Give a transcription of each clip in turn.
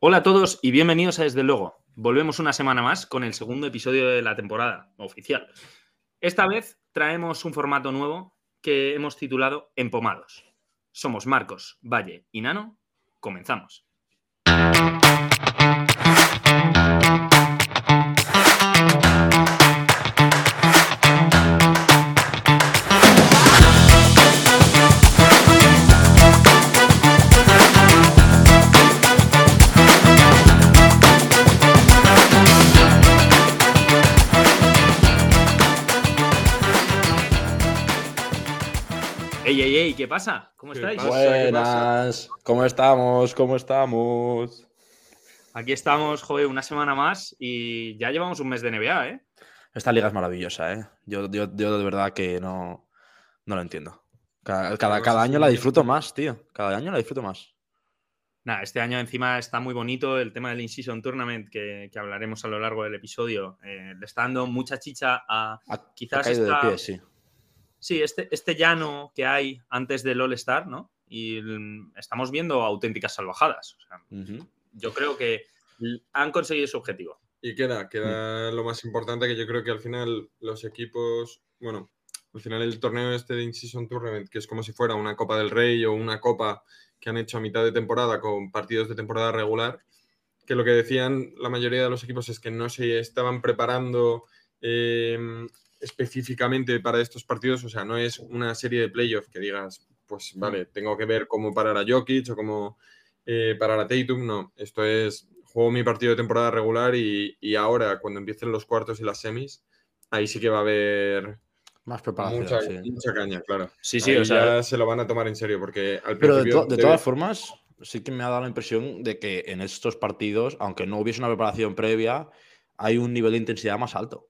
Hola a todos y bienvenidos a Desde Luego. Volvemos una semana más con el segundo episodio de la temporada oficial. Esta vez traemos un formato nuevo que hemos titulado Empomados. Somos Marcos, Valle y Nano. Comenzamos. ¿Qué pasa? ¿Cómo ¿Qué estáis? Buenas, ¿cómo estamos? ¿Cómo estamos? Aquí estamos, joder, una semana más y ya llevamos un mes de NBA, ¿eh? Esta liga es maravillosa, ¿eh? Yo, yo, yo de verdad que no, no lo entiendo. Cada, cada, año la disfruto más, tío. Cada año la disfruto más. Nada, este año encima está muy bonito el tema del In-Season Tournament que, que hablaremos a lo largo del episodio. Eh, le está dando mucha chicha a Quizás ha caído esta- de pie, sí. Sí, este, este llano que hay antes del All-Star, ¿no? Y mm, estamos viendo auténticas salvajadas. O sea, yo creo que han conseguido su objetivo. Y queda, queda lo más importante que yo creo que al final los equipos, bueno, al final el torneo este de In-Season Tournament, que es como si fuera una Copa del Rey o una Copa que han hecho a mitad de temporada con partidos de temporada regular, que lo que decían la mayoría de los equipos es que no se estaban preparando eh, específicamente para estos partidos, o sea, no es una serie de playoffs que digas, pues vale, tengo que ver cómo parar a Jokic o cómo eh, parar a Tatum, no, esto es, juego mi partido de temporada regular y, y ahora cuando empiecen los cuartos y las semis, ahí sí que va a haber Más preparación, mucha, sí. mucha caña, claro. Sí, sí, Ahí o sea, ya se lo van a tomar en serio porque al Pero de, principio to- de todas formas, sí que me ha dado la impresión de que en estos partidos, aunque no hubiese una preparación previa, hay un nivel de intensidad más alto.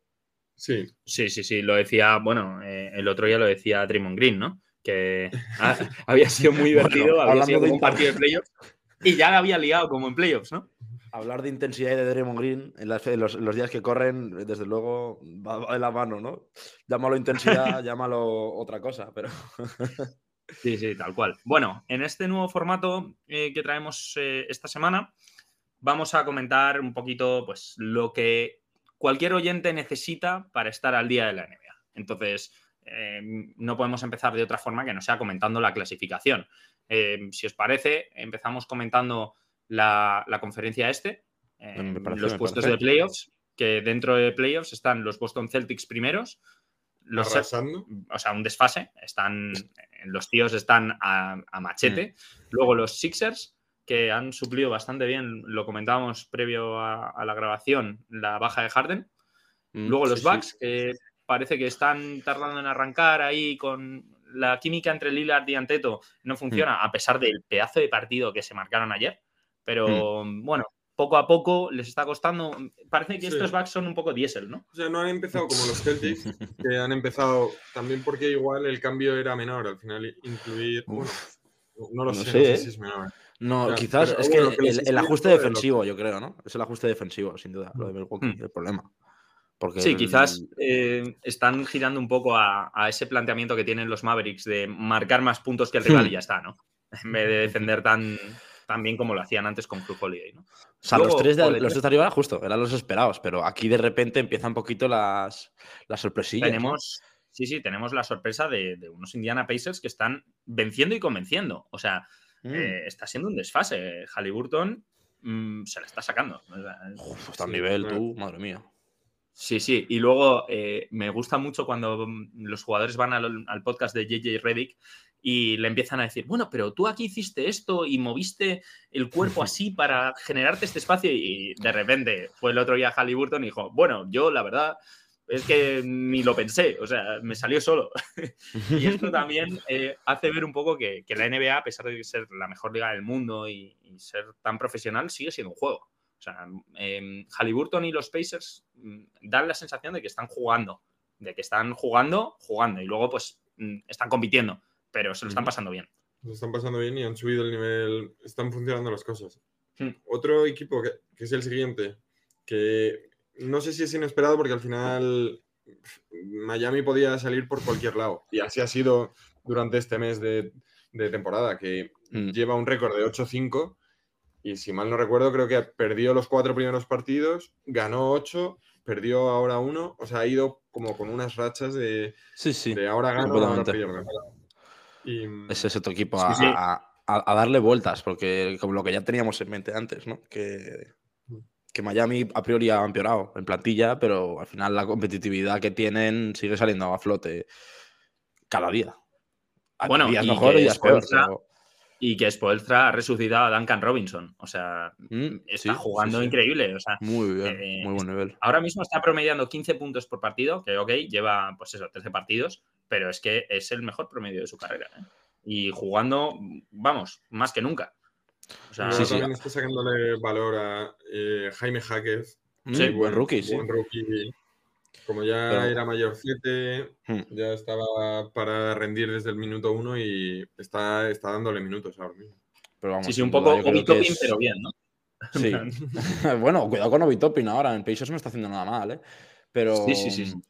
Sí, Sí, sí, sí, lo decía, bueno, eh, el otro día lo decía Draymond Green, ¿no? Que ha- había sido muy Bueno, divertido, había hablando sido como un partido de playoffs y ya la había liado como en playoffs, ¿no? Hablar de intensidad y de Draymond Green en, las- en los, en los días que corren, desde luego, va, va de la mano, ¿no? Llámalo intensidad, llámalo otra cosa, pero... Sí, sí, tal cual. Bueno, en este nuevo formato eh, que traemos eh, esta semana, vamos a comentar un poquito pues, lo que cualquier oyente necesita para estar al día de la NBA. Entonces, eh, no podemos empezar de otra forma que no sea comentando la clasificación. Eh, si os parece, empezamos comentando la, la conferencia este, eh, parece, los puestos parece. de playoffs, que dentro de playoffs están los Boston Celtics primeros, los, arrasando. o sea, un desfase. Están, los tíos están a, a machete. Luego los Sixers, que han suplido bastante bien, lo comentábamos previo a, a la grabación, la baja de Harden. Mm, Luego sí, los sí. Bucks, que parece que están tardando en arrancar ahí con la química entre Lillard y Anteto no funciona, Mm. a pesar del pedazo de partido que se marcaron ayer. Pero bueno, poco a poco les está costando. Parece que Sí. estos Bucks son un poco diésel, ¿no? O sea, no han empezado como los Celtics, que han empezado también porque igual el cambio era menor. Al final, incluir. Bueno, no lo no sé, sé, no sé ¿eh? si es menor. No, quizás es que el, ajuste defensivo, yo creo, ¿no? Es el ajuste defensivo, sin duda, lo de Milwaukee, Mm. el problema. Porque Sí, quizás eh, están girando un poco a, a ese planteamiento que tienen los Mavericks de marcar más puntos que el rival y ya está, ¿no? En vez de defender tan, tan bien como lo hacían antes con Cruz Holiday, ¿no? O sea, Luego, los tres, de, los tres de arriba, justo, eran los esperados, pero aquí de repente empiezan un poquito las, las sorpresillas. Tenemos, sí, sí, tenemos la sorpresa de, de unos Indiana Pacers que están venciendo y convenciendo. O sea, Mm. eh, está siendo un desfase. Halliburton mm, se la está sacando. Uf, está a sí, nivel, bueno. tú, madre mía. Sí, sí. Y luego eh, me gusta mucho cuando mm, los jugadores van al, al podcast de JJ Reddick y le empiezan a decir, bueno, pero tú aquí hiciste esto y moviste el cuerpo así para generarte este espacio y de repente fue el otro día Halliburton y dijo, bueno, yo la verdad es que ni lo pensé, o sea, me salió solo. y esto también eh, hace ver un poco que, que la NBA, a pesar de ser la mejor liga del mundo y, y ser tan profesional, sigue siendo un juego. O sea, eh, Halliburton y los Pacers mm, dan la sensación de que están jugando, de que están jugando, jugando, y luego pues mm, están compitiendo, pero se lo están pasando bien. Lo están pasando bien y han subido el nivel. Están funcionando las cosas. Hmm. Otro equipo que, que es el siguiente, que no sé si es inesperado porque al final Miami podía salir por cualquier lado. Y así ha sido durante este mes de, de temporada, que Mm. lleva un récord de 8-5 y si mal no recuerdo, creo que perdió los cuatro primeros partidos, ganó ocho, perdió ahora uno, o sea, ha ido como con unas rachas de, Sí, sí. de ahora gano, ahora pierdo. Y, Ese es otro equipo sí. a- a darle vueltas, porque como lo que ya teníamos en mente antes, ¿no? Que, que Miami a priori ha empeorado en plantilla, pero al final la competitividad que tienen sigue saliendo a flote cada día. Hay Bueno, días y mejor que y días peor. Pero- Y que Spoelstra ha resucitado a Duncan Robinson. O sea, Mm, está sí, jugando sí, sí. increíble. O sea, Muy bien, Eh, muy buen nivel. ahora mismo está promediando 15 puntos por partido, que ok, lleva pues eso, 13 partidos, pero es que es el mejor promedio de su carrera. ¿eh? Y jugando, vamos, más que nunca. O sea, sí. está sacándole valor a eh, Jaime Jaquez. Mm, sí, buen rookie, sí. Buen rookie. Como ya Pero- era mayorcete, Mm. ya estaba para rendir desde el minuto uno y está, está dándole minutos ahora mismo. Pero vamos, sí, sí, un poco yo creo Obi que Toppin, es- pero bien, ¿no? Sí. bueno, cuidado con Obi Toppin ahora. En Pacers no está haciendo nada mal, ¿eh? Pero Sí, sí, sí, sí.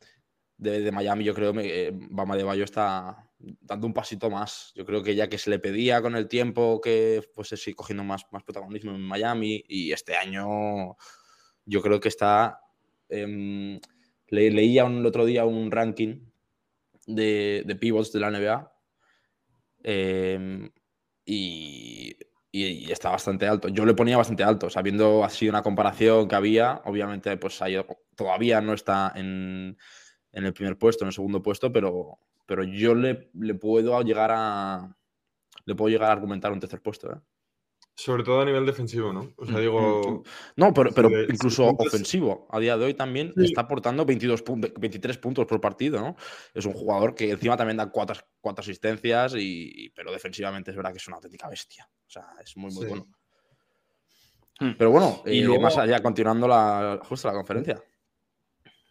De, de Miami yo creo que Bama de Bayo está dando un pasito más. Yo creo que ya que se le pedía con el tiempo que pues sí, cogiendo más, más protagonismo en Miami y este año yo creo que está... em, le- leía un- el otro día un ranking de, de pivots de la NBA em, y, y- y está bastante alto. Yo le ponía bastante alto, sabiendo así una comparación que había. Obviamente, pues ha ido- todavía no está en, en el primer puesto, en el segundo puesto, pero, pero yo le, le puedo llegar a le puedo llegar a argumentar un tercer puesto. ¿eh? Sobre todo a nivel defensivo, ¿no? O sea, Mm, digo, No, pero, pero incluso puntos- ofensivo. A día de hoy también Sí. está aportando 22 pun- 23 puntos por partido, ¿no? Es un jugador que encima también da cuatro, cuatro asistencias, y, pero defensivamente es verdad que es una auténtica bestia. O sea, es muy, muy Sí. bueno. Hmm. Pero bueno, Y eh, luego- más allá, continuando la, justo la conferencia.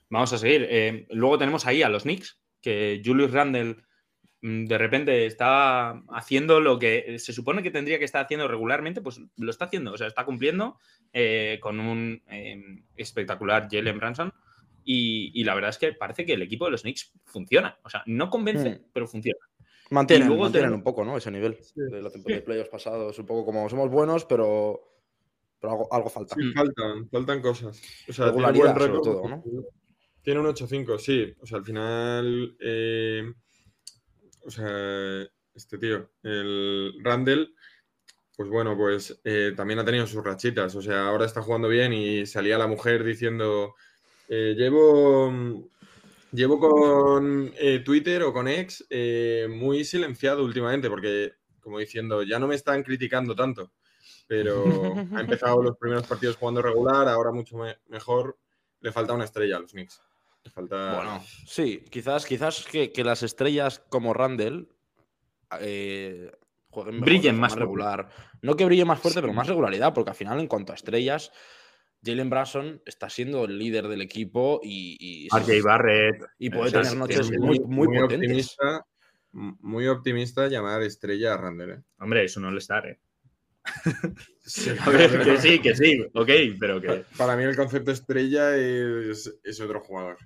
Vamos a seguir. Eh, luego tenemos ahí a los Knicks, que Julius Randle mm, de repente está haciendo lo que se supone que tendría que estar haciendo regularmente, pues lo está haciendo. O sea, está cumpliendo eh, con un eh, espectacular Jalen Branson. Y, y la verdad es que parece que el equipo de los Knicks funciona. O sea, no convence, Hmm. pero funciona. Mantienen, Y luego mantienen tenemos- un poco, ¿no? Ese nivel Sí. de la temporada de playoffs pasados. Un poco como somos buenos, pero, pero algo, algo falta. sí, faltan, faltan cosas. O sea, Regularidad, buen sobre todo, ¿no? Tiene un 8-5, sí. O sea, al final. eh, o sea, este tío, el Randall, pues bueno, pues eh, también ha tenido sus rachitas. O sea, ahora está jugando bien y salía la mujer diciendo: eh, Llevo. Llevo con Twitter o con X eh, muy silenciado últimamente, porque, como diciendo, ya no me están criticando tanto. Pero ha empezado los primeros partidos jugando regular, ahora mucho me- mejor. Le falta una estrella a los Knicks. Falta. Bueno, sí, quizás, quizás que, que las estrellas como Randall eh, jueguen mejor, Brillen más fuerte. regular. No que brille más fuerte, pero más regularidad, porque al final, en cuanto a estrellas, Jalen Branson está siendo el líder del equipo y, y, RJ Barrett. y puede o sea, tener es- noches es muy, muy, potentes. optimista. Muy optimista llamar estrella a Randall. ¿eh? Hombre, es un all-star, ¿eh? Sí, A ver, pero que sí, que sí, ok, pero que. Para mí el concepto estrella es, es otro jugador.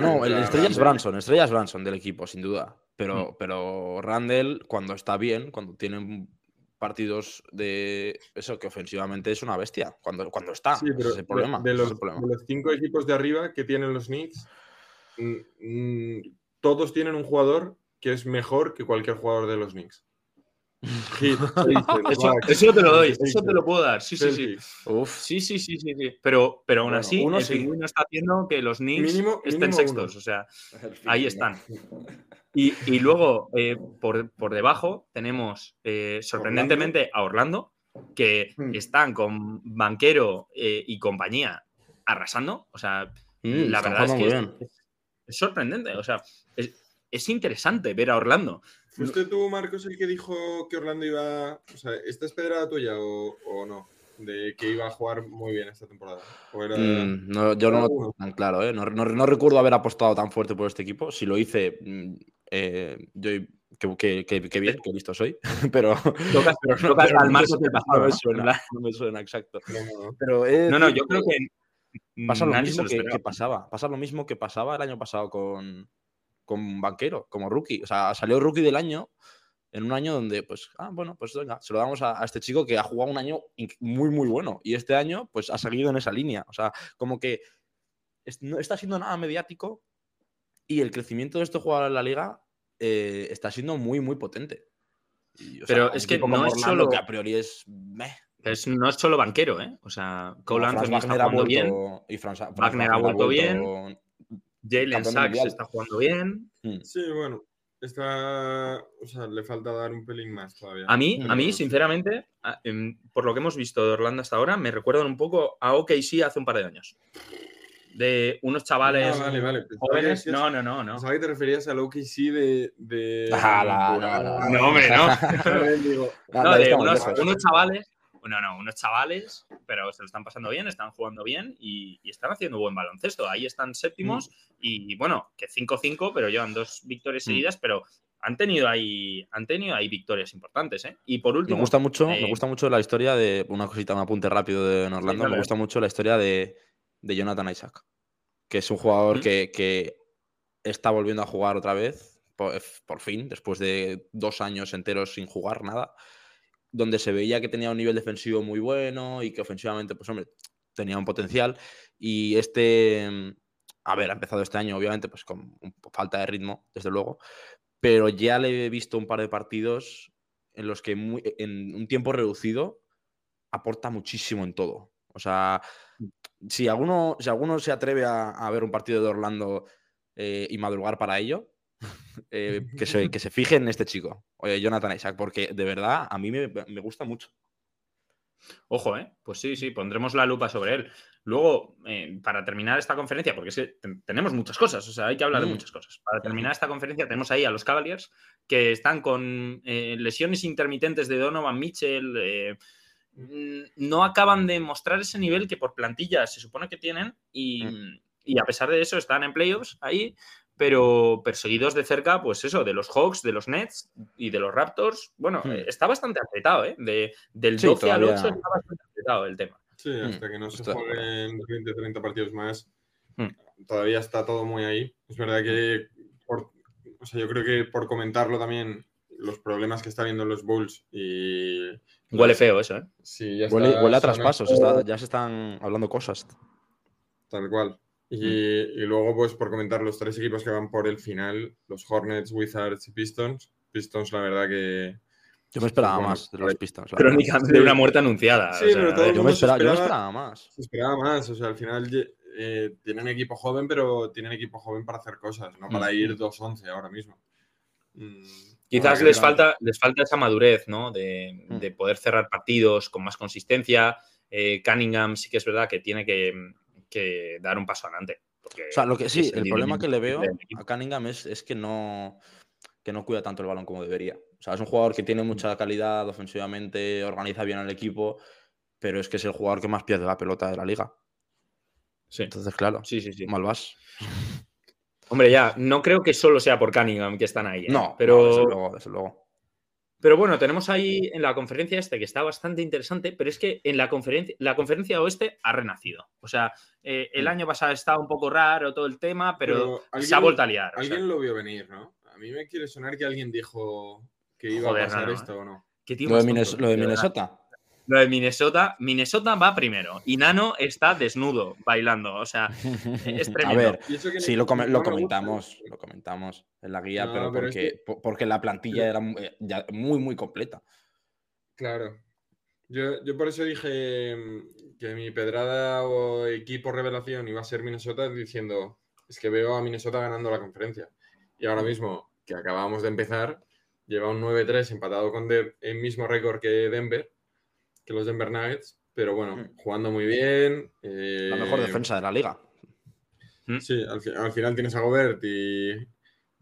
No, el entra estrella es. Branson, estrella es Branson del equipo, sin duda. Pero, Mm. pero Randall, cuando está bien, cuando tiene partidos de eso, que ofensivamente es una bestia. Cuando, cuando está, Sí, ese pero es el problema. De, de ese es los, el problema. de los cinco equipos de arriba que tienen los Knicks, todos tienen un jugador que es mejor que cualquier jugador de los Knicks. Eso, eso te lo doy, eso te lo puedo dar. Sí, sí, sí. Uf, Sí, sí, sí, sí, sí. Pero, pero aún Bueno, así, uno el sí. pingüino está haciendo que los Knicks Mínimo- estén mínimo sextos. uno. O sea, ahí están. Y, y luego, eh, por, por debajo, tenemos eh, sorprendentemente a Orlando, que Hmm. están con Banquero eh, y compañía arrasando. O sea, Mm, la verdad es que es, es sorprendente. O sea, es, es interesante ver a Orlando. ¿Fuiste tú, Marcos, el que dijo que Orlando iba. O sea, ¿esta es pedrada tuya o, o no? De que iba a jugar muy bien esta temporada. ¿O era- Mm, no, yo no lo tengo tan claro, ¿eh? no, no- no recuerdo haber apostado tan fuerte por este equipo. Si lo hice, mm, eh, yo que, que- que- bien, que listo soy. pero, Tocas, pero no- tocas pero al no me- suena, no me suena, exacto. No, no. Pero yo creo que pasa lo mismo que, que pasaba. Pasa lo mismo que pasaba el año pasado con, con Banquero, como rookie. O sea, salió rookie del año en un año donde, pues, ah, bueno, pues venga, se lo damos a, a este chico que ha jugado un año muy, muy bueno. Y este año, pues, ha seguido en esa línea. O sea, como que es- no está siendo nada mediático y el crecimiento de este jugador en la liga eh, está siendo muy, muy potente. Y, Pero es que no es solo- que a priori es... meh. Es- no es solo banquero, ¿eh? O sea, Cole Franz Anthony está Wagner jugando bien, y Franz- Franz Wagner ha vuelto bien. Jalen Sachs mundial. está jugando bien. Mm. Sí, bueno. Está. O sea, le falta dar un pelín más todavía. A mí, a mí, Pero- sinceramente, em, por lo que hemos visto de Orlando hasta ahora, me recuerdan un poco a OKC hace un par de años. De unos chavales Ah, vale, vale. Pensaba que jóvenes. decías- No, no, no, no. Pensaba que te referías al OKC de. no, no, No, hombre, no. Digo, Ah, No, de unos chavales. No, no, unos chavales, pero se lo están pasando bien, están jugando bien y, y están haciendo buen baloncesto. Ahí están séptimos Mm. y bueno, que 5-5, pero llevan dos victorias Mm. seguidas, pero han tenido ahí, han tenido ahí victorias importantes. ¿eh? Y por Me último, gusta mucho, eh, me gusta mucho la historia de una cosita, un apunte rápido de en Orlando. me gusta mucho la historia de, de Jonathan Isaac, que es un jugador ¿Mm? que, que está volviendo a jugar otra vez, por, por fin, después de dos años enteros sin jugar nada, donde se veía que tenía un nivel defensivo muy bueno y que ofensivamente, pues hombre, tenía un potencial. Y este, mm, a ver, ha empezado este año, obviamente, pues con falta de ritmo, desde luego, pero ya le he visto un par de partidos en los que muy- en un tiempo reducido aporta muchísimo en todo. O sea, si alguno, si alguno se atreve a, a ver un partido de Orlando eh, y madrugar para ello, eh, que, se, que se fije en este chico, oye, Jonathan Isaac, porque de verdad a mí me, me gusta mucho. Ojo, ¿eh? Pues sí, sí, pondremos la lupa sobre él. Luego, eh, para terminar esta conferencia, porque es que ten- tenemos muchas cosas, o sea, hay que hablar de Mm. muchas cosas. Para terminar esta conferencia tenemos ahí a los Cavaliers, que están con eh, lesiones intermitentes de Donovan Mitchell. eh, mm, no acaban de mostrar ese nivel que por plantilla se supone que tienen y, y a pesar de eso están en playoffs ahí, pero perseguidos de cerca, pues eso, de los Hawks, de los Nets y de los Raptors. Bueno, Hmm. eh, está bastante apretado, ¿eh? De, del Sí, 12 al 8 todavía. está bastante apretado el tema. Sí, hasta que no se jueguen 20, 30 partidos más, Hmm. todavía está todo muy ahí. Es verdad que, por- o sea, yo creo que por comentarlo también, los problemas que está habiendo los Bulls y... Huele feo eso, ¿eh? Sí, ya Huele, está huele a sonando traspasos, está- ya se están hablando cosas. Tal cual. Y, y luego, pues, por comentar los tres equipos que van por el final, los Hornets, Wizards y Pistons. Pistons, la verdad que... Yo me esperaba Bueno, más de los. Pistons. la verdad. Crónica Sí. de una muerte anunciada. Sí, o sea, pero todo Yo me se esperaba, yo me esperaba- esperaba más. Se esperaba más, o sea, al final eh, tienen equipo joven, pero tienen equipo joven para hacer cosas, no para Mm. ir 2-11 ahora mismo. Mm, Quizás les falta, les falta esa madurez, ¿no? De, Mm. de poder cerrar partidos con más consistencia. Eh, Cunningham sí que es verdad que tiene que, que dar un paso adelante. porque O sea, lo que sí, el problema que le veo a Cunningham es, es que no que no cuida tanto el balón como debería. O sea, es un jugador que tiene mucha calidad ofensivamente, organiza bien al equipo, pero es que es el jugador que más pierde la pelota de la liga. Sí, Entonces, claro, sí, sí, sí. mal vas. Hombre, ya, no creo que solo sea por Cunningham que están ahí. ¿eh? No, pero, no, desde luego, desde luego. Pero bueno, tenemos ahí en la conferencia este que está bastante interesante, pero es que en la conferencia, la conferencia oeste ha renacido. O sea, eh, el Mm. año pasado estaba un poco raro todo el tema, pero, Pero se ha vuelto a liar. o sea, Alguien lo vio venir, ¿no? A mí me quiere sonar que alguien dijo que iba Joder, a pasar no, esto o no. qué tío Lo de, más Minnes- tonto, lo de verdad. Minnesota. Lo de Minnesota, Minnesota va primero y Nano está desnudo bailando. O sea, es a tremendo. ver, que sí, lo, comentamos, lo comentamos en la guía, No, pero, pero es porque, que- po- porque la plantilla era eh, ya muy, muy completa. Claro. Yo, yo por eso dije mm, que mi pedrada o equipo revelación iba a ser Minnesota diciendo, es que veo a Minnesota ganando la conferencia. Y ahora mismo, que acabamos de empezar, lleva un 9-3 empatado con De- el mismo récord que Denver, que los Denver Nuggets, pero bueno, Mm. jugando muy bien. La eh, mejor defensa de la liga. Sí, al, fi- al final tienes a Gobert y,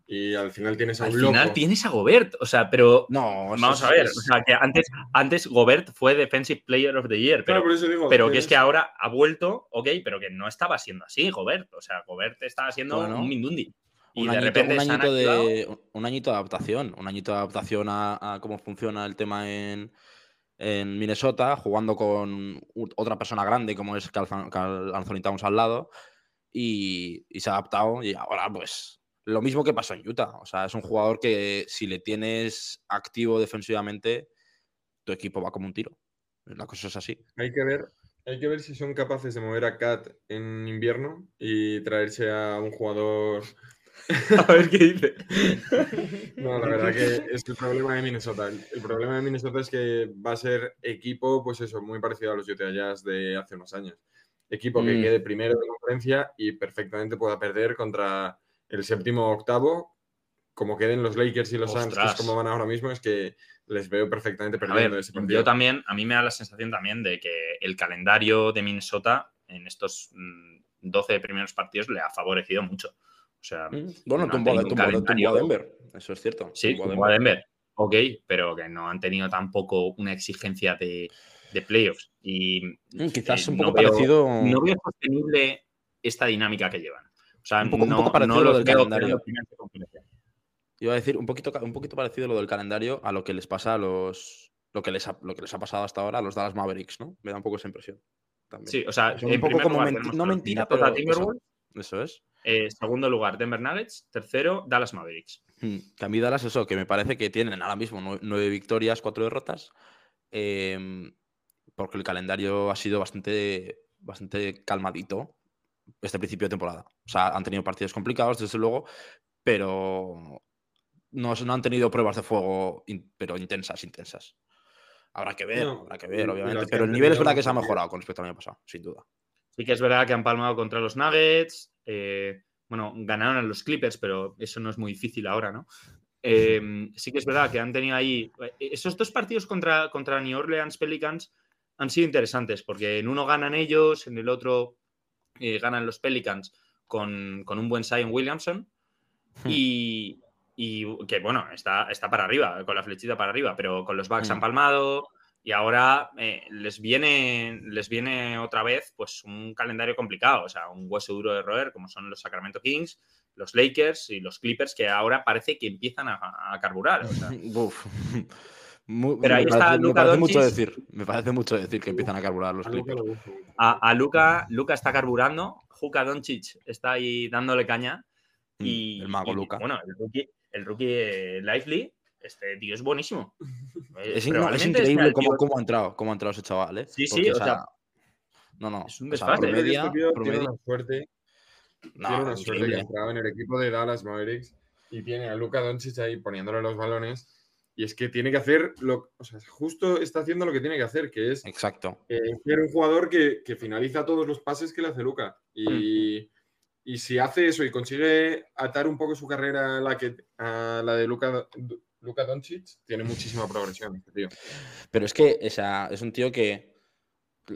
y al final tienes a Al un final loco. tienes a Gobert. O sea, pero No, vamos a ver. es- O sea, que antes, antes Gobert fue Defensive Player of the Year, pero, Claro, por eso digo, pero que es que ahora ha vuelto, ok, pero que no estaba siendo así, Gobert. O sea, Gobert estaba siendo Bueno, un Mindundi. Y un de añito, repente un se han añito de, un añito de adaptación, un añito de adaptación a, a cómo funciona el tema en, en Minnesota, jugando con otra persona grande como es Carl An- Carl Anthony Towns al lado, y, y se ha adaptado y ahora pues lo mismo que pasó en Utah. O sea, es un jugador que si le tienes activo defensivamente, tu equipo va como un tiro. La cosa es así. Hay que ver, hay que ver si son capaces de mover a Cat en invierno y traerse a un jugador. A ver qué dice. No, la verdad que es el problema de Minnesota. El problema de Minnesota es que va a ser equipo, pues eso, muy parecido a los Utah Jazz de hace unos años. Equipo que Mm. quede primero de conferencia y perfectamente pueda perder contra el séptimo o octavo. Como queden los Lakers y los Suns, que es como van ahora mismo, es que les veo perfectamente perdiendo ver, ese partido. yo también, a mí me da la sensación también de que el calendario de Minnesota en estos mm, 12 primeros partidos le ha favorecido mucho. O sea, Mm, Bueno, no tumbó, tumbó- tumbó a Denver. Eso es cierto. Sí, tumbó a Denver. Ok, pero que no han tenido tampoco una exigencia de, de playoffs. Y Mm, Quizás eh, un no poco veo- parecido. no veo sostenible esta dinámica que llevan. O sea, Un poco- un no, poco parecido no lo del veo calendario. Iba a decir un poquito, un poquito parecido lo del calendario a lo que les pasa a los. Lo que, les ha, lo que les ha pasado hasta ahora a los Dallas Mavericks, ¿no? Me da un poco esa impresión. También. Sí, o sea, un poco como menti- no mentira, pero Timberwolves, Eso es. Eh, segundo lugar, Denver Nuggets. Tercero, Dallas Mavericks. Mm, Que a mí Dallas eso, que me parece que tienen ahora mismo nue- nueve victorias, cuatro derrotas, em, porque el calendario ha sido bastante, bastante calmadito este principio de temporada. O sea, han tenido partidos complicados, desde luego, pero no, no han tenido pruebas de fuego, in- pero intensas, intensas. Habrá que ver, No, habrá que ver, obviamente. Pero el nivel es verdad que se ha mejorado con respecto al año pasado, sin duda. Sí que es verdad que han palmado contra los Nuggets. Eh, bueno, ganaron a los Clippers, pero eso no es muy difícil ahora, ¿no? Eh, sí que es verdad que han tenido ahí. eh, Esos dos partidos contra, contra New Orleans Pelicans han sido interesantes, porque en uno ganan ellos, en el otro eh, ganan los Pelicans con, con un buen Zion Williamson. Hmm. Y, y que bueno, está, está para arriba, con la flechita para arriba, pero con los Bucks Hmm. han palmado. Y ahora eh, les, viene, les viene otra vez pues un calendario complicado, o sea, un hueso duro de roer, como son los Sacramento Kings, los Lakers y los Clippers, que ahora parece que empiezan a, a carburar. o sea. Uf. Mu- Pero ahí me está parece, me parece mucho Doncic. decir. Me parece mucho decir que empiezan a carburar los Clippers. A, a Luca, Luca está carburando, Juka Doncic está ahí dándole caña. Mm, Y, el mago y, Luka. Bueno, el rookie, el rookie eh, Lively, este tío es buenísimo. Eh, Es, increíble cómo, cómo ha entrado, cómo ha entrado ese chaval, ¿eh? Sí, sí, Porque, o sea, no, no. es un o sea, desfase. promedia- Este tiene una suerte, no, tiene una suerte que ha entrado en el equipo de Dallas Mavericks y tiene a Luka Doncic ahí poniéndole los balones. Y es que tiene que hacer lo, o sea, justo está haciendo lo que tiene que hacer, que es Exacto. eh, ser un jugador que, que finaliza todos los pases que le hace Luca. Y, y si hace eso y consigue atar un poco su carrera a la, que, a la de Luka, Luka Doncic, tiene muchísima progresión este tío. Pero es que o sea, es un tío que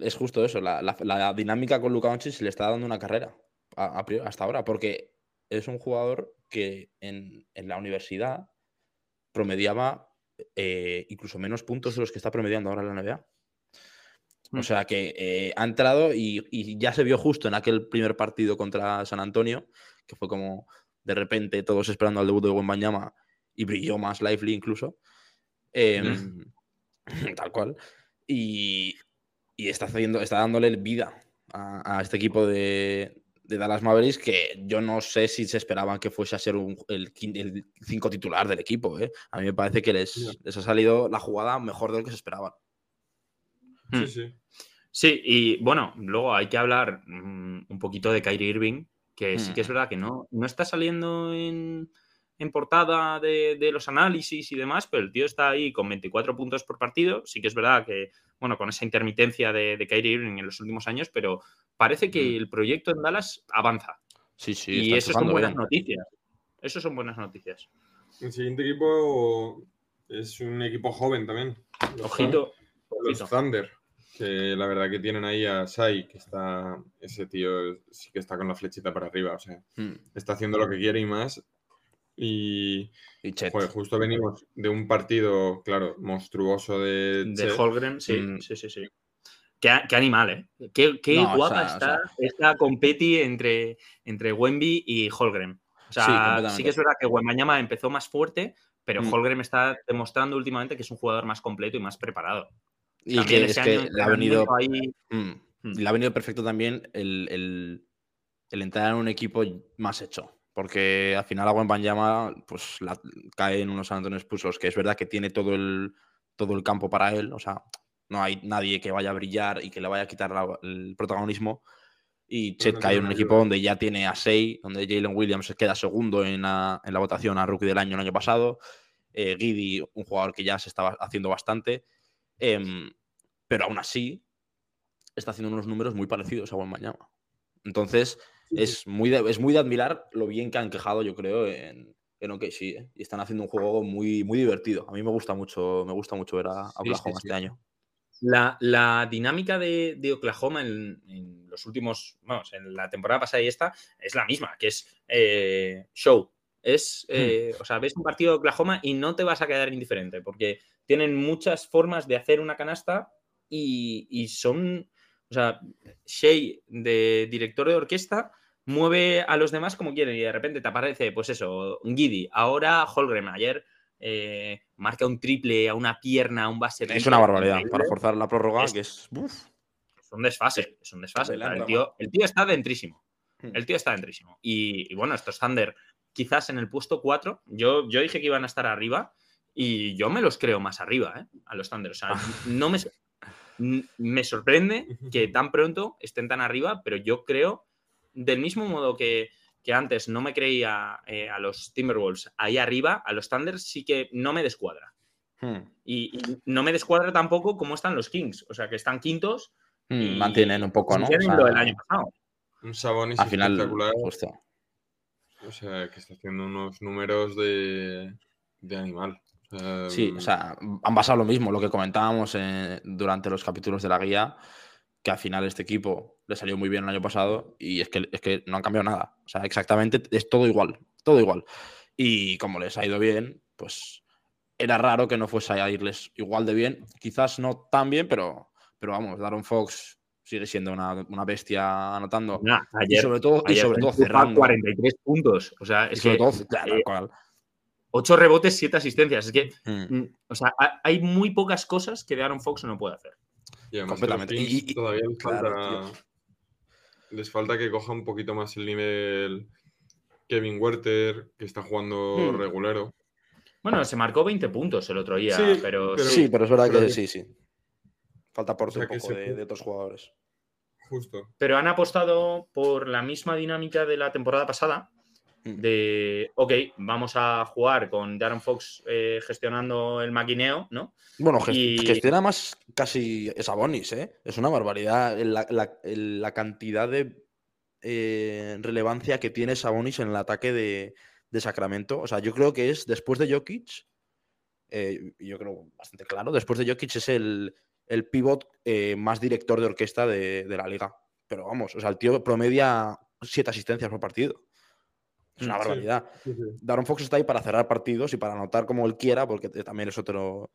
es justo eso. La, la- la dinámica con Luka Doncic se le está dando una carrera a- a priori- hasta ahora, porque es un jugador que en, en la universidad promediaba eh, incluso menos puntos de los que está promediando ahora en la NBA. O Mm. sea que eh, ha entrado y, y ya se vio justo en aquel primer partido contra San Antonio, que fue como de repente todos esperando al debut de Wembanyama y brilló más Lively incluso. Em, tal cual. Y, y está, haciendo, está dándole vida a, a este equipo de, de Dallas Mavericks que yo no sé si se esperaban que fuese a ser un- el, el cinco titular del equipo. ¿eh? A mí me parece que les, les ha salido la jugada mejor de lo que se esperaban. Hmm. Sí, sí. Sí, y bueno, luego hay que hablar mm, un poquito de Kyrie Irving, que sí que es verdad que no, no está saliendo en, en portada de, de los análisis y demás, pero el tío está ahí con 24 puntos por partido. Sí que es verdad que, bueno, con esa intermitencia de, de Kyrie Irving en los últimos años, pero parece que Mm. el proyecto en Dallas avanza. Sí, sí. y eso son buenas bien. noticias. Eso son buenas noticias. El siguiente equipo es un equipo joven también. Los Ojito, Los ojito. Thunder, que la verdad que tienen ahí a Sai, que está, ese tío sí que está con la flechita para arriba, o sea, Mm. está haciendo lo que quiere y más. Y Y Chet. joder, justo venimos de un partido, claro, monstruoso de, De Chet. Holgren, sí, Mm. sí, sí, sí. Qué, qué animal, ¿eh? Qué, qué No, o guapa o está sea- esta competi entre, entre Wemby y Holgren. O sea, Sí, que es verdad que Wembanyama empezó más fuerte, pero Mm. Holgren está demostrando últimamente que es un jugador más completo y más preparado. Y También que es que le ha venido, ahí- mm, Mm. le ha venido perfecto también el, el- el entrar en un equipo más hecho. Porque al final Agua Banyama pues la, cae en unos San Antonio Spurs que es verdad que tiene todo el, todo el campo para él. O sea, no hay nadie que vaya a brillar y que le vaya a quitar la- el protagonismo. Y Chet no cae en un equipo donde ya tiene a 6, donde Jalen Williams queda segundo en la, en la votación a Rookie del año el año pasado. Eh, Giddy, un jugador que ya se estaba haciendo bastante. Em, pero aún así, está haciendo unos números muy parecidos a Wembanyama. Entonces, es muy, de, es muy de admirar lo bien que han quejado, yo creo, en, en OKC. ¿eh? Y están haciendo un juego muy, muy divertido. A mí me gusta mucho, me gusta mucho ver a, Oklahoma sí, sí. este año. La, la dinámica de, de Oklahoma en, en los últimos, vamos, en la temporada pasada y esta, es la misma, que es eh, show. Es, eh, o sea, ves un partido de Oklahoma y no te vas a quedar indiferente, porque tienen muchas formas de hacer una canasta y, y son, o sea, Shea, de director de orquesta, mueve a los demás como quiere y de repente te aparece, pues eso, Giddy, ahora Holgren, ayer eh, marca un triple a una pierna, a un base. Es una barbaridad. Para forzar la prórroga, Es- que es. uf. Es un desfase, es un desfase. El, tío, el tío está dentrísimo. Hmm. El tío está dentrísimo. Y, y bueno, estos Thunder, quizás en el puesto 4, yo, yo dije que iban a estar arriba y yo me los creo más arriba, ¿eh? A los Thunder. O sea, no me, me sorprende que tan pronto estén tan arriba, pero yo creo, del mismo modo que, que antes no me creía eh, a los Timberwolves ahí arriba, a los Thunder sí que no me descuadra. Hmm. Y, y no me descuadra tampoco cómo están los Kings. O sea, que están quintos Hmm, y- Mantienen un poco, ¿no? O siguen sea, lo del año pasado. Un Sabonis al final, espectacular. justo. O sea, que está haciendo unos números de, de animal. Sí, o sea, han pasado lo mismo, lo que comentábamos eh, durante los capítulos de la guía, que al final este equipo le salió muy bien el año pasado y es que, es que no han cambiado nada. O sea, exactamente es todo igual, todo igual. Y como les ha ido bien, pues era raro que no fuese a irles igual de bien. Quizás no tan bien, pero, pero vamos, Daron Fox sigue siendo una, una bestia anotando. Nah, y ayer, sobre todo, y ayer sobre todo cerrando. 43 puntos. O sea, Y es sobre que todo, claro, eh, cual. 8 rebotes, 7 asistencias. Es que, Mm. mm, o sea, ha- hay muy pocas cosas que de Aaron Fox no puede hacer. Y además completamente. Y- y- todavía les claro, falta, les falta que coja un poquito más el nivel Kevin Werther, que está jugando Hmm. regulero. Bueno, se marcó 20 puntos el otro día, Sí, pero, pero- sí, pero es verdad pero que que- sí, sí. Falta sea, un poco se de, de otros jugadores. Justo. pero han apostado por la misma dinámica de la temporada pasada. Mm. De, ok, vamos a jugar con Darren Fox eh, gestionando el maquineo, ¿no? Bueno, gest- Y- gestiona más casi Sabonis, ¿eh? Es una barbaridad la, la- la cantidad de eh, relevancia que tiene Sabonis en el ataque de, de Sacramento. O sea, yo creo que es después de Jokic, eh, yo creo bastante claro, después de Jokic es el, el pivot eh, más director de orquesta de, de la liga. Pero vamos, o sea, el tío promedia siete asistencias por partido. Es una sí. barbaridad. Sí, sí. Daron Fox está ahí para cerrar partidos y para anotar como él quiera, porque también es otro.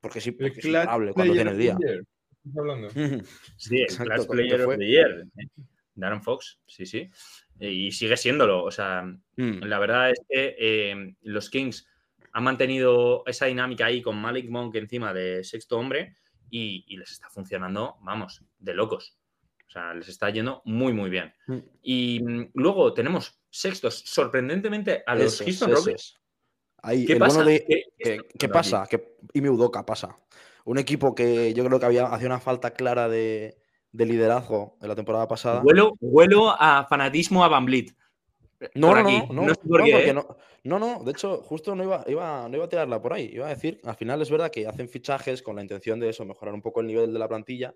Porque sí, El porque es imparable cuando tiene el día. of the year. ¿Estás hablando? Sí, el Exacto, Player of the Year. eh, Darren Fox, sí, sí. Y sigue siéndolo. O sea, Mm, la verdad es que eh, los Kings han mantenido esa dinámica ahí con Malik Monk encima de sexto hombre y, y les está funcionando, vamos, de locos. O sea, les está yendo muy, muy bien. Mm. Y mm, luego tenemos sextos, sorprendentemente, a los esos, Houston. Rockets. Ahí, ¿Qué el pasa? bueno de- ¿Qué- qué ¿Qué, está qué pasando pasa? Que Ime Udoka pasa. Un equipo que yo creo que había, hacía una falta clara de, de liderazgo en la temporada pasada. Vuelo, vuelo a fanatismo a Van Vliet. No, no, no, no, No sé por no, qué, ¿eh? no, no, no, de hecho, justo no iba, iba, no iba a tirarla por ahí. Iba a decir, al final es verdad que hacen fichajes con la intención de eso, mejorar un poco el nivel de la plantilla,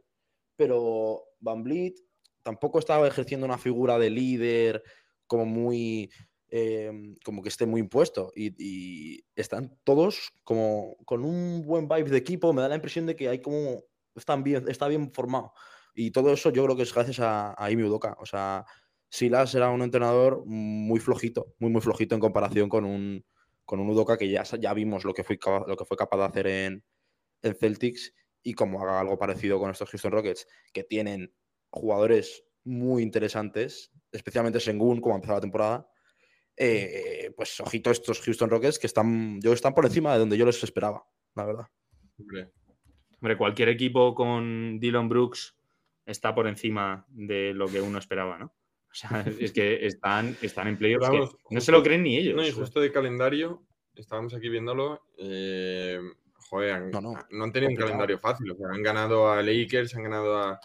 pero Van Vliet tampoco estaba ejerciendo una figura de líder como muy, eh, como que esté muy impuesto. Y, están todos como con un buen vibe de equipo. Me da la impresión de que hay como, están bien, está bien formado. Y todo eso yo creo que es gracias a, a Imi Udoka. O sea, Silas era un entrenador muy flojito, muy, muy flojito en comparación con un, con un Udoka que ya, ya vimos lo que, fue, lo que fue capaz de hacer en, en Celtics y como haga algo parecido con estos Houston Rockets, que tienen jugadores muy interesantes, especialmente Sengun, como ha empezado la temporada. eh, pues ojito estos Houston Rockets que están, yo están por encima de donde yo les esperaba, la verdad. Hombre, Hombre, cualquier equipo con Dylan Brooks está por encima de lo que uno esperaba, ¿no? O sea, es que están, están en playoffs. Pero vamos, que no se lo creen ni ellos. No, y justo de calendario, estábamos aquí viéndolo. eh, joder, han- No, no, no han tenido un calendario fácil. o sea, han ganado a Lakers, han ganado a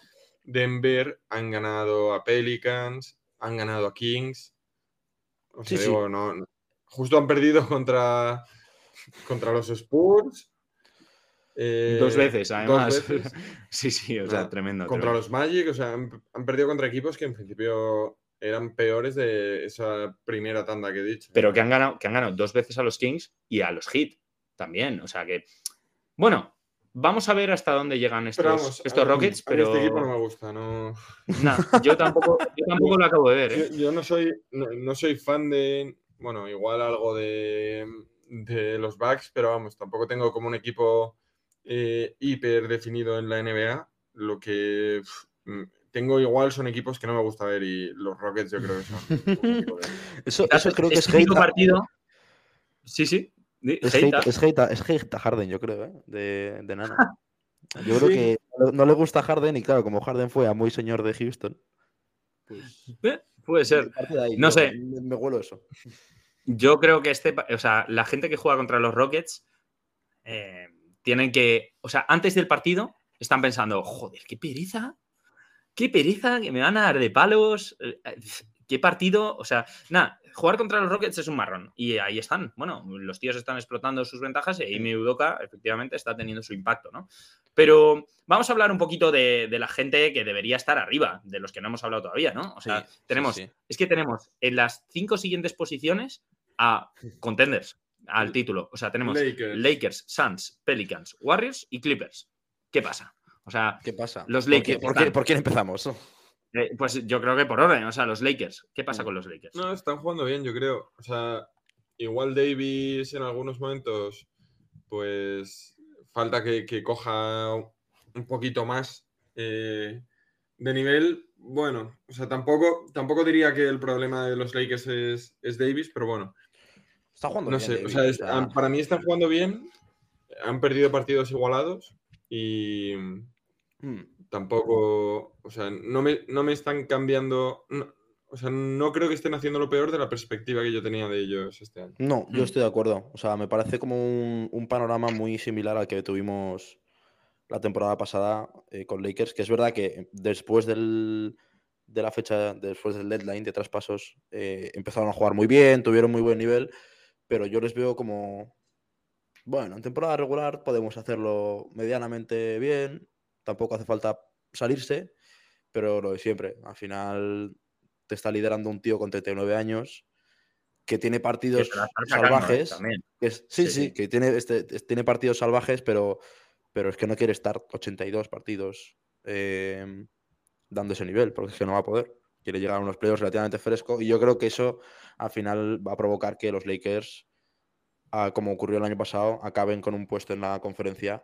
Denver, han ganado a Pelicans, han ganado a Kings. O sea, Sí, sí. digo, no, no- justo han perdido contra, contra los Spurs. eh, Dos veces, además. veces. sí, sí, o sea, tremendo. contra tremendo. los Magic, o sea, han, han perdido contra equipos que en principio eran peores de esa primera tanda que he dicho. Pero que han ganado, que han ganado dos veces a los Kings y a los Heat también. O sea que. Bueno, vamos a ver hasta dónde llegan estos, Pero vamos, estos a mí- Rockets, a mí pero. Este equipo no me gusta, no. Nah, yo tampoco, yo tampoco lo acabo de ver. ¿eh? Yo, yo no soy no, no soy fan de. Bueno, igual algo de, de los Bucks, pero vamos, tampoco tengo como un equipo eh, hiper definido en la NBA. Lo que mm, tengo igual son equipos que no me gusta ver y los Rockets yo creo que son. Eso, eso creo que es este a- partido. Sí, sí. Es hate hate, a- es hate a- es hate a Harden, yo creo, ¿eh? de, de Nana. Yo creo Sí. que no- le gusta Harden y claro, como Harden fue a muy señor de Houston. Pues, Eh, Puede ser. ahí, No yo sé. Me, me huelo eso. Yo creo que este, o sea, la gente que juega contra los Rockets eh, tienen que, o sea, antes del partido están pensando, joder, qué pereza, qué pereza, que me van a dar de palos, eh, qué partido, o sea, nada, jugar contra los Rockets es un marrón y ahí están, bueno, los tíos están explotando sus ventajas y Amy Udoka efectivamente está teniendo su impacto, ¿no? Pero vamos a hablar un poquito de, de la gente que debería estar arriba, de los que no hemos hablado todavía, ¿no? O sea, Sí, tenemos sí. es que tenemos en las cinco siguientes posiciones a contenders al título. O sea, tenemos Lakers. Lakers, Suns, Pelicans, Warriors y Clippers. ¿Qué pasa? O sea, ¿Qué pasa? Los ¿Por qué- Lakers ¿Por, qué- por quién empezamos? Eh, pues yo creo que por orden. O sea, los Lakers. ¿Qué pasa Mm. con los Lakers? No, están jugando bien, yo creo. O sea, igual Davis en algunos momentos, pues falta que, que coja un poquito más eh, de nivel. Bueno, o sea, tampoco, tampoco diría que el problema de los Lakers es, es Davis, pero bueno, Está jugando no bien, sé. Davis, O sea, es- para mí están jugando bien, han perdido partidos igualados y mm, tampoco, o sea, no me, no me están cambiando, no- o sea, no creo que estén haciendo lo peor de la perspectiva que yo tenía de ellos este año. No, yo Mm. estoy de acuerdo. O sea, me parece como un, un panorama muy similar al que tuvimos la temporada pasada eh, con Lakers, que es verdad que después del, de la fecha, después del deadline de traspasos, eh, empezaron a jugar muy bien, tuvieron muy buen nivel, pero yo les veo como, bueno, en temporada regular podemos hacerlo medianamente bien, tampoco hace falta salirse, pero lo de siempre, al final te está liderando un tío con 39 años que tiene partidos ¿eh? salvajes. También. que es- sí, Sí, sí, sí. que tiene, este, es- tiene partidos salvajes, pero, pero es que no quiere estar 82 partidos eh, dando ese nivel, porque es que no va a poder. Quiere llegar a unos playoffs relativamente fresco y yo creo que eso al final va a provocar que los Lakers, ah, como ocurrió el año pasado, acaben con un puesto en la conferencia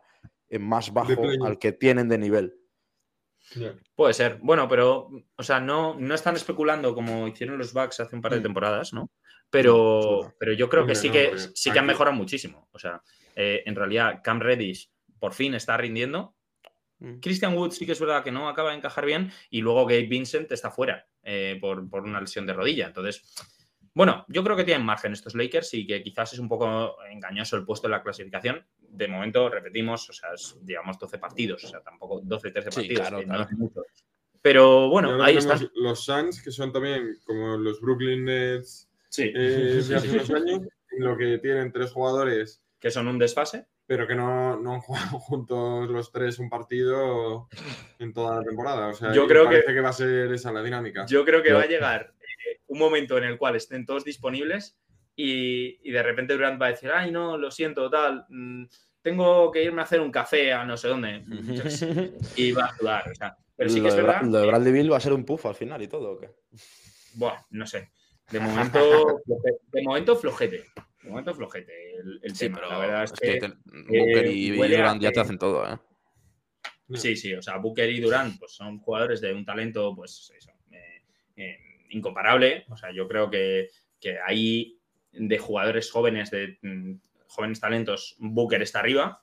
más bajo al que tienen de nivel. Puede ser. Bueno, pero, o sea, no, no están especulando como hicieron los Bucks hace un par de Mm. temporadas, ¿no? Pero, pero yo creo que sí no, que, sí que han mejorado muchísimo. O sea, eh, en realidad, Cam Reddish por fin está rindiendo. Mm. Christian Wood sí que es verdad que no acaba de encajar bien. Y luego Gabe Vincent está fuera eh, por, por una lesión de rodilla. Entonces, bueno, yo creo que tienen margen estos Lakers y que quizás es un poco engañoso el puesto en la clasificación. De momento, repetimos, o sea, es, digamos 12 partidos, o sea, tampoco 12, 13 Sí, partidos. claro, no claro. es mucho. Pero bueno, ahí tenemos está. Los Suns, que son también como los Brooklyn Nets Sí, eh, de hace unos años, en lo que tienen tres jugadores, que son un desfase. pero que no, no han jugado juntos los tres un partido en toda la temporada. O sea, Yo creo que- parece que... va a ser esa la dinámica. Yo creo que va a llegar eh, un momento en el cual estén todos disponibles y, y de repente Durant va a decir, ay, no, lo siento, tal, mm, tengo que irme a hacer un café a no sé dónde. Y va a sudar. O sea, pero sí que lo, es de, verdad. Lo de Bradley Bill va a ser un puff al final y todo. ¿o qué? Buah, no sé. De momento, de momento flojete. De momento flojete el, el tema. la verdad es, que, te- Booker y, Durant ya que- te hacen todo, ¿eh? Sí, sí, o sea, Booker y Durant pues, son jugadores de un talento, pues eso, eh, eh, incomparable. O sea, yo creo que, que ahí de jugadores jóvenes, de mm, jóvenes talentos, Booker está arriba.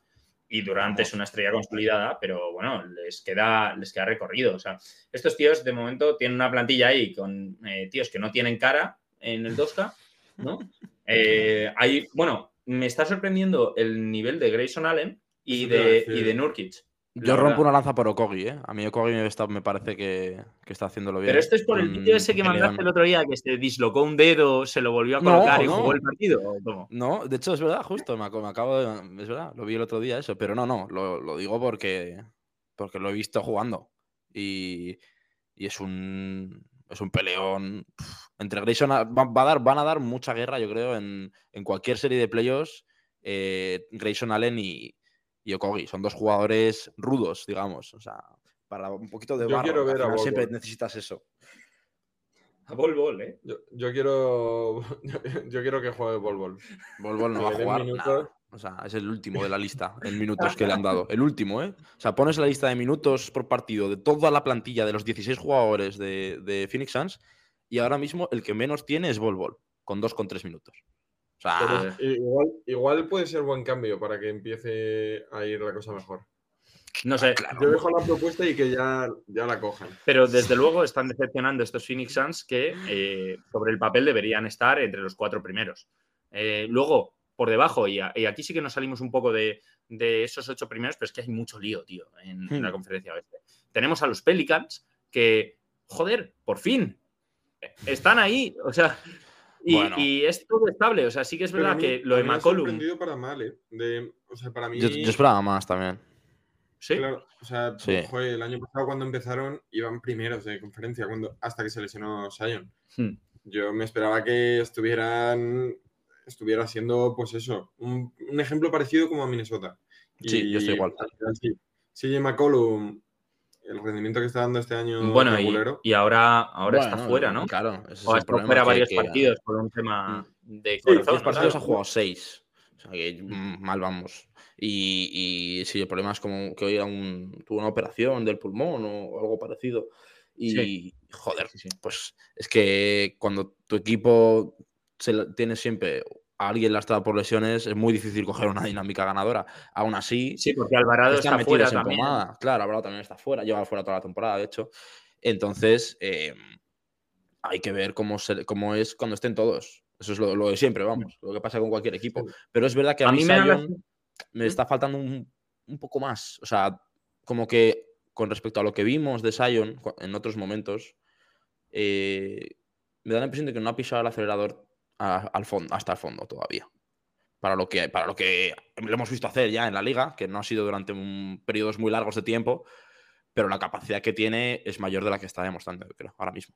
y Durant es una estrella consolidada, pero bueno, les queda, les queda recorrido. O sea, estos tíos de momento tienen una plantilla ahí con eh, tíos que no tienen cara en el 2K, ¿no? Eh, hay, bueno, me está sorprendiendo el nivel de Grayson Allen y de, y de Nurkic. Yo rompo una lanza por Okogi, ¿eh? A mí Okogi me, me parece que, está haciéndolo bien. Pero esto es por el vídeo ese que mandaste el otro día, que se dislocó un dedo, se lo volvió a colocar y jugó el partido. No, de hecho es verdad, justo, me, acabo de... Es verdad, lo vi el otro día eso, pero no, no, lo, digo porque, porque lo he visto jugando. Y, es un es un peleón. Entre Grayson va, a dar, van a dar mucha guerra, yo creo, en, cualquier serie de playoffs. Eh, Grayson Allen y, y Okogi. Son dos jugadores rudos, digamos. O sea, para un poquito de barro. Quiero ver a siempre necesitas eso. A Bol Bol, ¿eh? Yo, quiero. Yo quiero que juegue Bol Bol. Bol Bol no va a jugar. O sea, es el último de la lista en minutos que le han dado. El último, ¿eh? O sea, pones la lista de minutos por partido de toda la plantilla de los 16 jugadores de, Phoenix Suns y ahora mismo el que menos tiene es Bol Bol, con 2,3 minutos igual, puede ser buen cambio para que empiece a ir la cosa mejor. No sé. Yo dejo la propuesta y que ya, ya la cojan. Pero desde luego están decepcionando estos Phoenix Suns que eh, sobre el papel deberían estar entre los cuatro primeros. Eh, luego, por debajo, y, aquí sí que nos salimos un poco de, esos ocho primeros, pero es que hay mucho lío, tío, en, en la hmm. conferencia oeste. Tenemos a los Pelicans que, joder, por fin, están ahí. O sea, y, es todo estable. O sea, sí que es verdad que lo de McCollum. para mal, ¿eh? o sea, para mí... yo, esperaba más también. Sí. Claro, o sea, el año pasado cuando empezaron iban primeros de conferencia, cuando, hasta que se lesionó Sion. Hmm. Yo me esperaba que estuvieran estuviera siendo, pues eso, un, ejemplo parecido como a Minnesota. sí, yo estoy igual. Sí, sí McCollum el rendimiento que está dando este año bueno, y, ahora, ahora está fuera, ¿no? Claro, o está fuera varios partidos por un tema mm. de corazón. Dos partidos ha jugado seis. O sea que mm, mal vamos. Y, y sí, el problema es como que hoy un, tuvo una operación del pulmón o algo parecido. Y joder, pues es que cuando tu equipo se tiene siempre alguien lastrado por lesiones, es muy difícil coger una dinámica ganadora. Aún así. Sí, porque Alvarado está fuera también. Claro, Alvarado también está fuera, lleva fuera toda la temporada, de hecho. Entonces, em, hay que ver cómo, cómo es cuando estén todos. Eso es lo, de siempre, vamos, lo que pasa con cualquier equipo. Pero es verdad que a, mí, me, está faltando un, poco más. O sea, como que con respecto a lo que vimos de Sion en otros momentos, eh, me da la impresión de que no ha pisado el acelerador al fondo, hasta el fondo todavía. Para lo, que, para lo que lo hemos visto hacer ya en la liga, que no ha sido durante un, periodos muy largos de tiempo, pero la capacidad que tiene es mayor de la que está demostrando, creo, ahora mismo.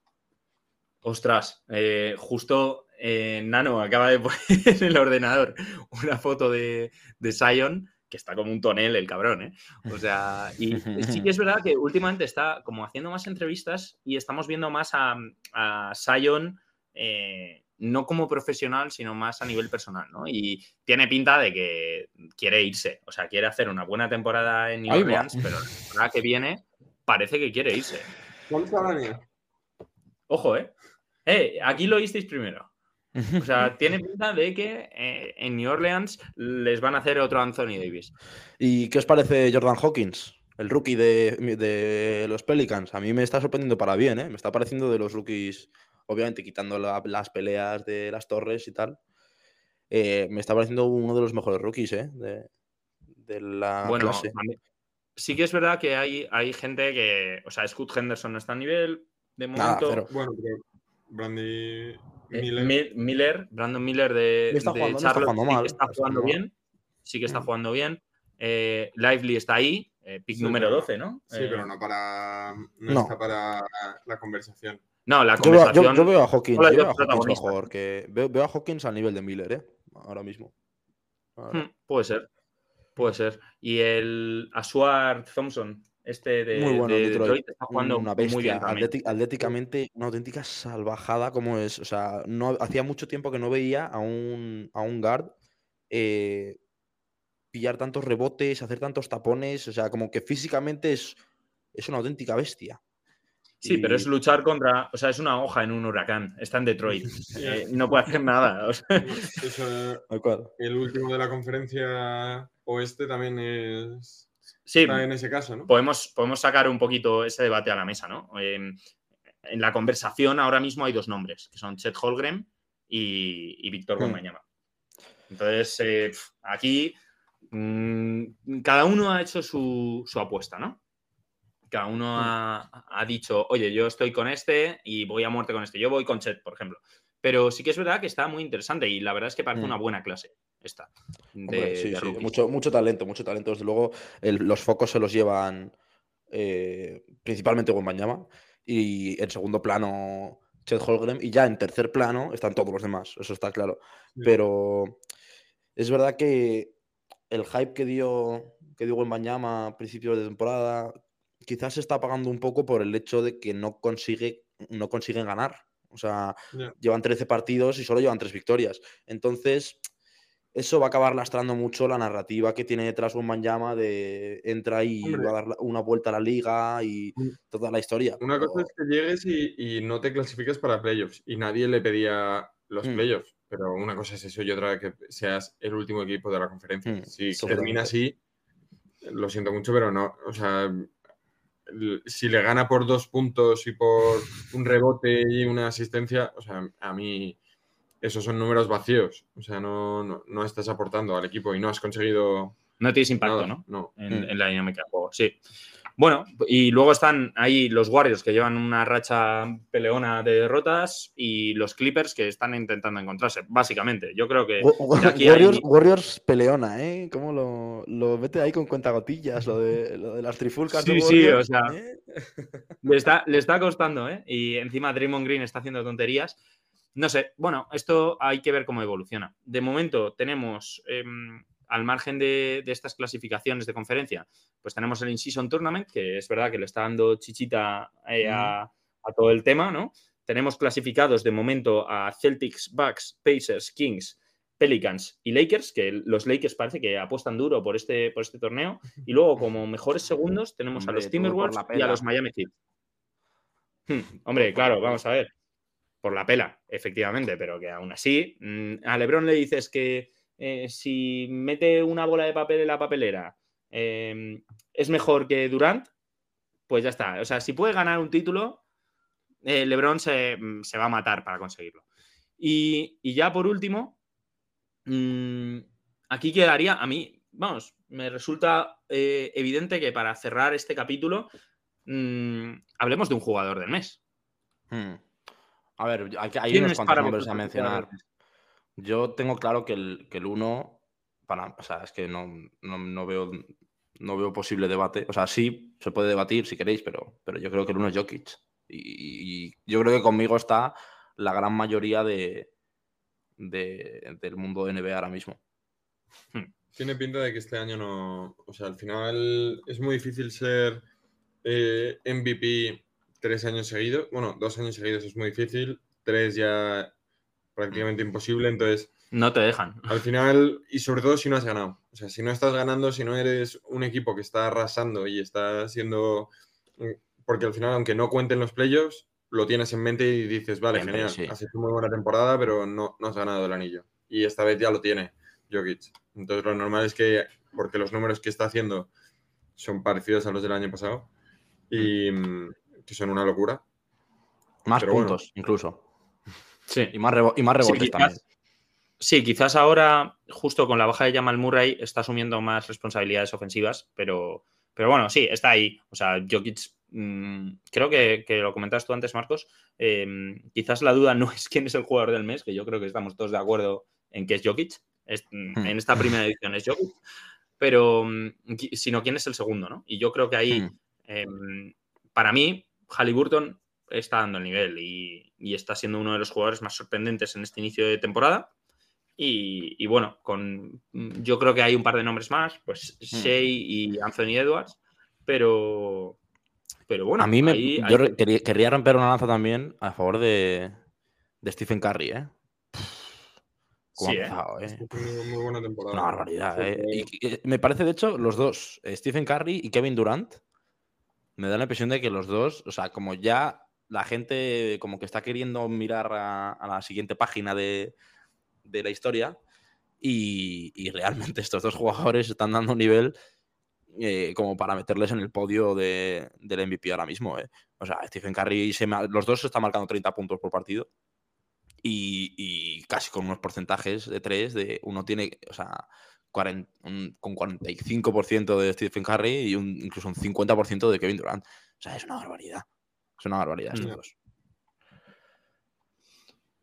Ostras, eh, justo eh, Nano acaba de poner en el ordenador una foto de, de Sion que está como un tonel el cabrón, ¿eh? O sea, y sí que es verdad que últimamente está como haciendo más entrevistas y estamos viendo más a, a Sion eh, no como profesional, sino más a nivel personal, ¿no? Y tiene pinta de que quiere irse, o sea, quiere hacer una buena temporada en New Orleans, pero la temporada que viene parece que quiere irse. Ojo, ¿eh? ¿eh? Aquí lo oísteis primero. O sea, tiene pinta de que eh, en New Orleans les van a hacer otro Anthony Davis. ¿Y qué os parece Jordan Hawkins? El rookie de, de los Pelicans. A mí me está sorprendiendo para bien, ¿eh? Me está pareciendo de los rookies obviamente quitando las peleas de las torres y tal, eh, me está pareciendo uno de los mejores rookies ¿eh? de, la bueno, clase. Sí que es verdad que hay, hay gente que, o sea, Scott Henderson no está a nivel de momento. bueno, pero Brandy eh, Miller. Brandon Miller de, está jugando, está jugando mal, sí que está jugando bien. Sí que está jugando bien. Lively está ahí, pick número 12, ¿no? Sí, pero no para, no, está para la conversación. No, la conversación. Yo, veo a Hawkins, veo a Hawkins mejor que. Veo, a Hawkins al nivel de Miller, ¿eh? Ahora mismo. Hmm, puede ser. Puede ser. Y el Asuar Thompson, este de, muy bueno, Detroit. está jugando una bestia. Muy bien atléticamente, una auténtica salvajada como es. O sea, no, hacía mucho tiempo que no veía a un, a un guard eh, pillar tantos rebotes, hacer tantos tapones. O sea, como que físicamente es, es una auténtica bestia. Sí, pero es luchar contra. O sea, es una hoja en un huracán. Está en Detroit. Eh, no puede hacer nada. o sea, Eso, Tal cual. el último de la conferencia oeste también es. sí, Está en ese caso, ¿no? podemos, podemos sacar un poquito ese debate a la mesa, ¿no? Eh, en la conversación ahora mismo hay dos nombres, que son Chet Holgren y, y Víctor Hmm. Wembanyama. Entonces, eh, aquí mm, cada uno ha hecho su, su apuesta, ¿no? Cada uno ha, ha dicho, oye, yo estoy con este y voy a muerte con este. Yo voy con Chet, por ejemplo. Pero sí que es verdad que está muy interesante y la verdad es que parece Hmm. una buena clase esta. De, Hombre, sí, de sí, mucho, mucho talento, mucho talento. Desde luego, el- los focos se los llevan eh, principalmente Wembanyama y en segundo plano Chet Holmgren y ya en tercer plano están todos los demás, eso está claro. Sí. Pero es verdad que el hype que dio, que dio Wembanyama a principios de temporada quizás se está apagando un poco por el hecho de que no, consigue, no consiguen ganar. O sea, llevan 13 partidos y solo llevan 3 victorias. Entonces, eso va a acabar lastrando mucho la narrativa que tiene detrás Wembanyama de entra y Hombre. va a dar una vuelta a la liga y toda la historia. Una pero- cosa es que llegues y, y no te clasifiques para playoffs y nadie le pedía los Mm. playoffs, pero una cosa es eso y otra que seas el último equipo de la conferencia. Mm, si termina así, lo siento mucho, pero no, o sea, si le gana por dos puntos y por un rebote y una asistencia, o sea, a mí esos son números vacíos, o sea, no, no, no estás aportando al equipo y no has conseguido No tienes impacto, nada, ¿no? no. en, Mm. en la dinámica de juego. Sí. Bueno, y luego están ahí los Warriors que llevan una racha peleona de derrotas y los Clippers que están intentando encontrarse, básicamente. Yo creo que hay- Warriors, peleona, ¿eh? ¿Cómo lo, lo mete ahí con cuentagotillas? Lo de, lo de las trifulcas de Sí, sí, o sea, ¿eh? le está, le está costando, ¿eh? Y encima Draymond Green está haciendo tonterías. No sé, bueno, esto hay que ver cómo evoluciona. De momento tenemos, em, al margen de, de estas clasificaciones de conferencia, pues tenemos el In-Season Tournament, que es verdad que le está dando chichita eh, a, a todo el tema, ¿no? Tenemos clasificados de momento a Celtics, Bucks, Pacers, Kings, Pelicans y Lakers, que los Lakers parece que apuestan duro por este, por este torneo. Y luego, como mejores segundos, tenemos Hombre, a los Timberwolves y a los Miami Heat. Hmm, hombre, claro, vamos a ver. Por la pela, efectivamente, pero que aún así, mm, a Lebron le dices que eh, si mete una bola de papel en la papelera eh, es mejor que Durant, pues ya está. O sea, si puede ganar un título, eh, Lebron se, mm, se va a matar para conseguirlo. Y, y ya por último, mm, aquí quedaría, a mí, vamos, me resulta eh, evidente que para cerrar este capítulo, mm, hablemos de un jugador del mes. Hmm. A ver, hay, hay ¿Quién unos cuantos nombres a mencionar. Yo tengo claro que el, que el uno, para, o sea, es que no, no, no veo, no veo posible debate. O sea, sí, se puede debatir si queréis, pero, pero yo creo que el uno es Jokic. Y, yo creo que conmigo está la gran mayoría de, de- del mundo de NBA ahora mismo. Tiene pinta de que este año no. O sea, al final es muy difícil ser eh, MVP tres años seguidos. Bueno, dos años seguidos es muy difícil. Tres ya prácticamente imposible. Entonces, No te dejan. al final, y sobre todo si no has ganado. O sea, si no estás ganando, si no eres un equipo que está arrasando y está siendo. Porque al final, aunque no cuenten los playoffs, lo tienes en mente y dices, vale, Siempre, genial, sí. has hecho muy buena temporada, pero no, no has ganado el anillo. Y esta vez ya lo tiene Jokic. Entonces lo normal es que, porque los números que está haciendo son parecidos a los del año pasado y mm, que son una locura. Más Pero bueno. puntos, incluso. Sí. Y más, rebo- y más Sí, rebotes quizás- también. Sí, quizás ahora, justo con la baja de Jamal Murray, está asumiendo más responsabilidades ofensivas, pero, pero bueno, sí, está ahí. O sea, Jokic, mm, creo que, que lo comentabas tú antes, Marcos. eh, quizás la duda no es quién es el jugador del mes, que yo creo que estamos todos de acuerdo en que es Jokic. Es- mm, Hmm. En esta primera edición es Jokic, pero mm, sino quién es el segundo, ¿no? Y yo creo que ahí, Hmm. em, para mí, Halliburton está dando el nivel y, y está siendo uno de los jugadores más sorprendentes en este inicio de temporada. Y, y bueno, con, yo creo que hay un par de nombres más, pues Shea y Anthony Edwards, pero, pero bueno, a mí me, ahí- yo ahí- quería, querría romper una lanza también a favor de, de Stephen Curry, ¿eh? Cómo Sí, ha ¿eh? empezado, ¿eh? Muy buena temporada. Una barbaridad, Sí, ¿eh? sí. Y- y- me parece, de hecho, los dos, Stephen Curry y Kevin Durant, me da la impresión de que los dos, o sea, como ya la gente como que está queriendo mirar a, la siguiente página de, la historia y, realmente estos dos jugadores están dando nivel eh, como para meterles en el podio de, del MVP ahora mismo. Eh. O sea, Stephen Curry, los dos están marcando 30 puntos por partido y, casi con unos porcentajes de 3, de uno tiene, o sea, con 45% de Stephen Curry y un, incluso un 50% de Kevin Durant. O sea, es una barbaridad. Es una barbaridad estos mm. dos.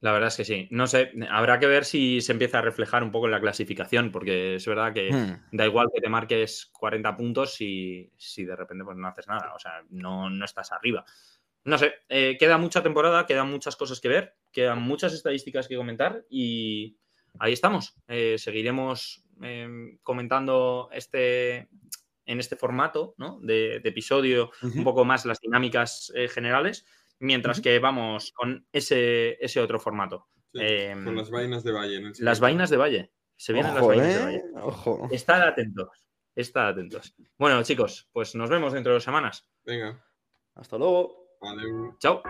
La verdad es que sí. No sé, habrá que ver si se empieza a reflejar un poco en la clasificación, porque es verdad que hmm. da igual que te marques 40 puntos si, si de repente pues, no haces nada. O sea, no, no estás arriba. No sé, eh, queda mucha temporada, quedan muchas cosas que ver, quedan muchas estadísticas que comentar y ahí estamos. Eh, seguiremos em, comentando este, en este formato de, episodio un poco más las dinámicas eh, generales, mientras que vamos con ese, ese otro formato. Em, con las vainas de Valle. las vainas de Valle. Se vienen las vainas de Valle. Estad atentos. Estad atentos. Bueno, chicos, pues nos vemos dentro de dos semanas. Venga. Hasta luego. Valeu. Ciao.